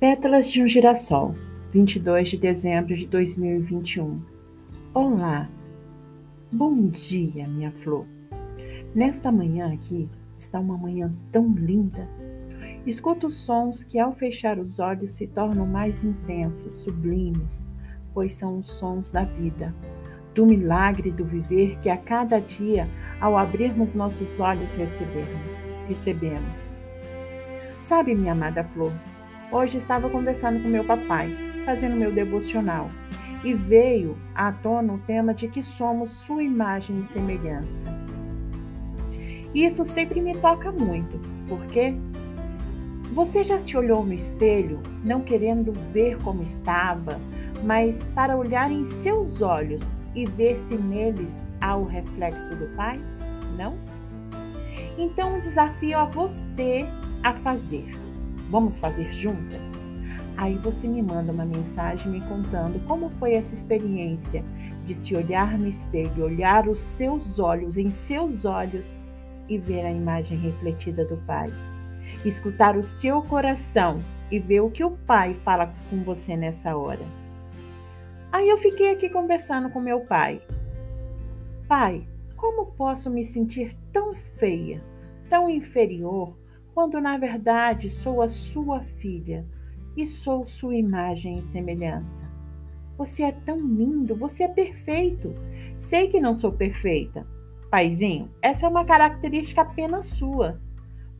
Pétalas de um girassol, 22 de dezembro de 2021. Olá, bom dia, minha flor. Nesta manhã aqui está uma manhã tão linda. Escuto sons que, ao fechar os olhos, se tornam mais intensos, sublimes, pois são os sons da vida, do milagre do viver que a cada dia, ao abrirmos nossos olhos, recebemos. recebemos. Sabe, minha amada flor, Hoje estava conversando com meu papai, fazendo meu devocional, e veio à tona o tema de que somos sua imagem e semelhança. Isso sempre me toca muito, porque você já se olhou no espelho, não querendo ver como estava, mas para olhar em seus olhos e ver se neles há o reflexo do Pai? Não? Então, um desafio a você a fazer Vamos fazer juntas? Aí você me manda uma mensagem me contando como foi essa experiência de se olhar no espelho, olhar os seus olhos em seus olhos e ver a imagem refletida do Pai. Escutar o seu coração e ver o que o Pai fala com você nessa hora. Aí eu fiquei aqui conversando com meu pai. Pai, como posso me sentir tão feia, tão inferior, quando na verdade sou a sua filha e sou sua imagem e semelhança. Você é tão lindo, você é perfeito. Sei que não sou perfeita. Paizinho, essa é uma característica apenas sua.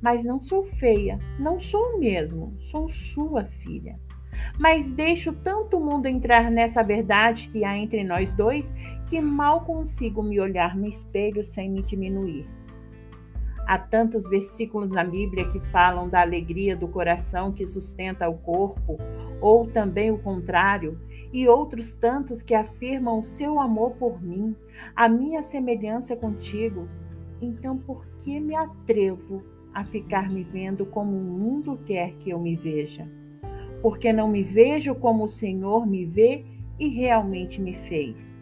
Mas não sou feia, não sou mesmo, sou sua filha. Mas deixo tanto mundo entrar nessa verdade que há entre nós dois que mal consigo me olhar no espelho sem me diminuir. Há tantos versículos na Bíblia que falam da alegria do coração que sustenta o corpo, ou também o contrário, e outros tantos que afirmam o seu amor por mim, a minha semelhança contigo. Então, por que me atrevo a ficar me vendo como o mundo quer que eu me veja? Porque não me vejo como o Senhor me vê e realmente me fez.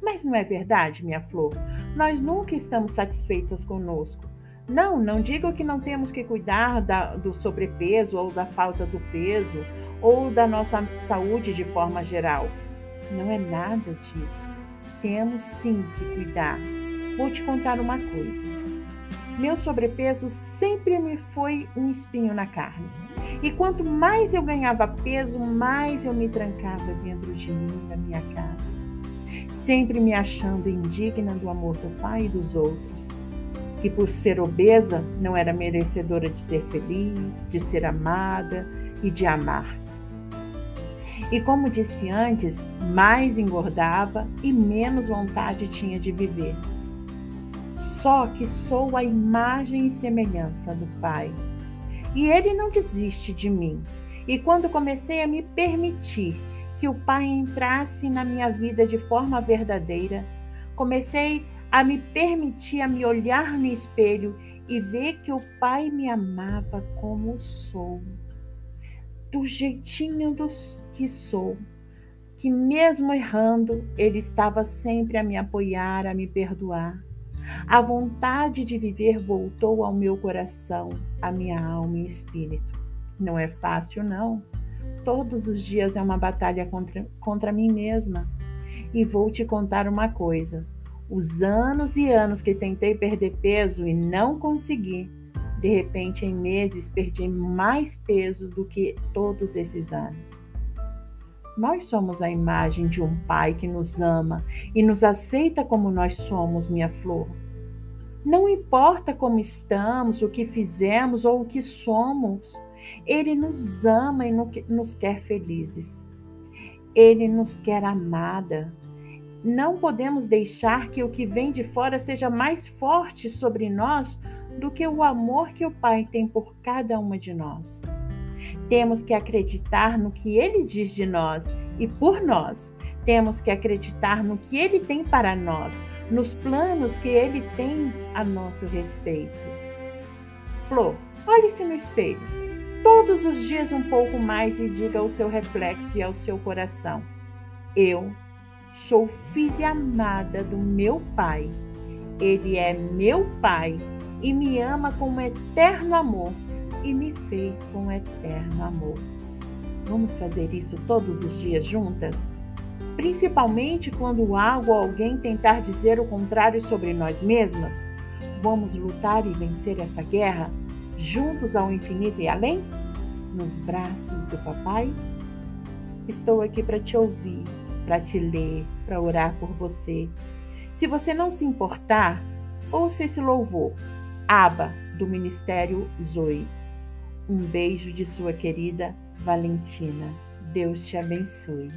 Mas não é verdade, minha flor? Nós nunca estamos satisfeitas conosco. Não, não digo que não temos que cuidar da, do sobrepeso ou da falta do peso ou da nossa saúde de forma geral. Não é nada disso. Temos sim que cuidar. Vou te contar uma coisa. Meu sobrepeso sempre me foi um espinho na carne. E quanto mais eu ganhava peso, mais eu me trancava dentro de mim, da minha casa. Sempre me achando indigna do amor do Pai e dos outros que por ser obesa não era merecedora de ser feliz, de ser amada e de amar. E como disse antes, mais engordava e menos vontade tinha de viver. Só que sou a imagem e semelhança do Pai. E Ele não desiste de mim. E quando comecei a me permitir que o Pai entrasse na minha vida de forma verdadeira, comecei a me permitir a me olhar no espelho e ver que o Pai me amava como sou, do jeitinho dos que sou, que mesmo errando, Ele estava sempre a me apoiar, a me perdoar. A vontade de viver voltou ao meu coração, à minha alma e espírito. Não é fácil, não. Todos os dias é uma batalha contra, contra mim mesma. E vou te contar uma coisa: os anos e anos que tentei perder peso e não consegui, de repente em meses perdi mais peso do que todos esses anos. Nós somos a imagem de um pai que nos ama e nos aceita como nós somos, minha flor. Não importa como estamos, o que fizemos ou o que somos, ele nos ama e nos quer felizes. Ele nos quer amada, não podemos deixar que o que vem de fora seja mais forte sobre nós do que o amor que o Pai tem por cada uma de nós. Temos que acreditar no que Ele diz de nós e por nós. Temos que acreditar no que Ele tem para nós, nos planos que Ele tem a nosso respeito. Flor, olhe-se no espelho todos os dias um pouco mais e diga ao seu reflexo e ao seu coração: Eu Sou filha amada do meu Pai. Ele é meu Pai e me ama com um eterno amor e me fez com um eterno amor. Vamos fazer isso todos os dias juntas? Principalmente quando algo ou alguém tentar dizer o contrário sobre nós mesmas? Vamos lutar e vencer essa guerra juntos ao infinito e além? Nos braços do papai? Estou aqui para te ouvir, para te ler, para orar por você. Se você não se importar, ouça esse louvor. Aba, do Ministério Zoe. Um beijo de sua querida Valentina. Deus te abençoe.